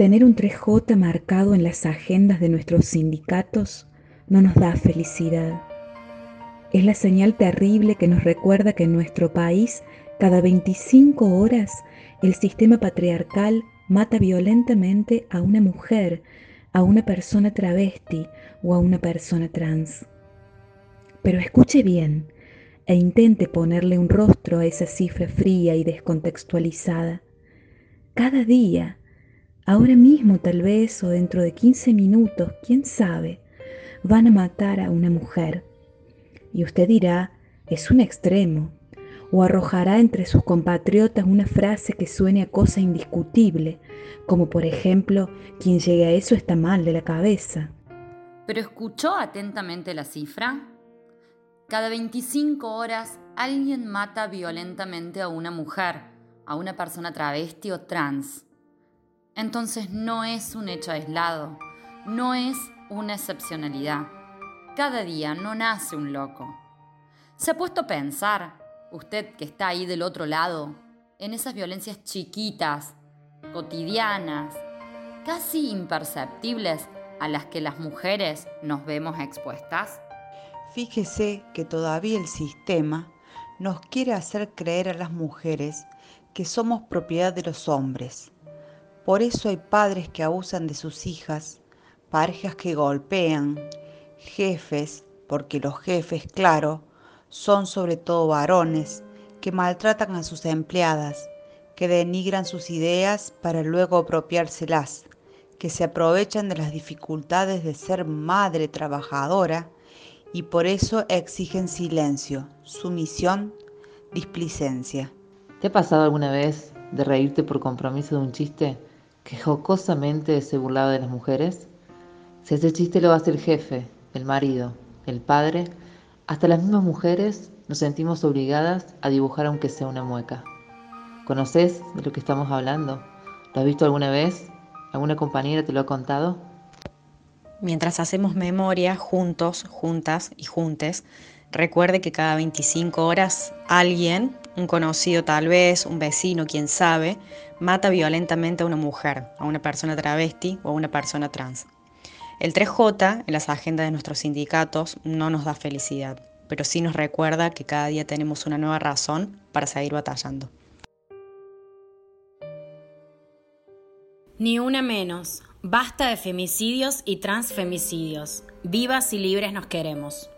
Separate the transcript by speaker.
Speaker 1: Tener un 3J marcado en las agendas de nuestros sindicatos no nos da felicidad. Es la señal terrible que nos recuerda que en nuestro país, cada 25 horas, el sistema patriarcal mata violentamente a una mujer, a una persona travesti o a una persona trans. Pero escuche bien e intente ponerle un rostro a esa cifra fría y descontextualizada. Cada día, ahora mismo tal vez o dentro de 15 minutos, quién sabe, van a matar a una mujer. Y usted dirá, es un extremo, o arrojará entre sus compatriotas una frase que suene a cosa indiscutible, como por ejemplo, quien llegue a eso está mal de la cabeza.
Speaker 2: ¿Pero escuchó atentamente la cifra? Cada 25 horas alguien mata violentamente a una mujer, a una persona travesti o trans. Entonces no es un hecho aislado, no es una excepcionalidad. Cada día no nace un loco. ¿Se ha puesto a pensar usted que está ahí del otro lado, en esas violencias chiquitas, cotidianas, casi imperceptibles a las que las mujeres nos vemos expuestas?
Speaker 3: Fíjese que todavía el sistema nos quiere hacer creer a las mujeres que somos propiedad de los hombres. Por eso hay padres que abusan de sus hijas, parejas que golpean, jefes, porque los jefes, claro, son sobre todo varones que maltratan a sus empleadas, que denigran sus ideas para luego apropiárselas, que se aprovechan de las dificultades de ser madre trabajadora y por eso exigen silencio, sumisión, displicencia.
Speaker 4: ¿Te ha pasado alguna vez de reírte por compromiso de un chiste que jocosamente se burlaba de las mujeres? Si ese chiste lo hace el jefe, el marido, el padre, hasta las mismas mujeres nos sentimos obligadas a dibujar aunque sea una mueca. ¿Conoces de lo que estamos hablando? ¿Lo has visto alguna vez? ¿Alguna compañera te lo ha contado?
Speaker 5: Mientras hacemos memoria juntos, juntas y juntes, recuerde que cada 25 horas alguien, un conocido tal vez, un vecino, quien sabe, mata violentamente a una mujer, a una persona travesti o a una persona trans. El 3J en las agendas de nuestros sindicatos no nos da felicidad, pero sí nos recuerda que cada día tenemos una nueva razón para seguir batallando.
Speaker 6: Ni una menos. Basta de femicidios y transfemicidios. Vivas y libres nos queremos.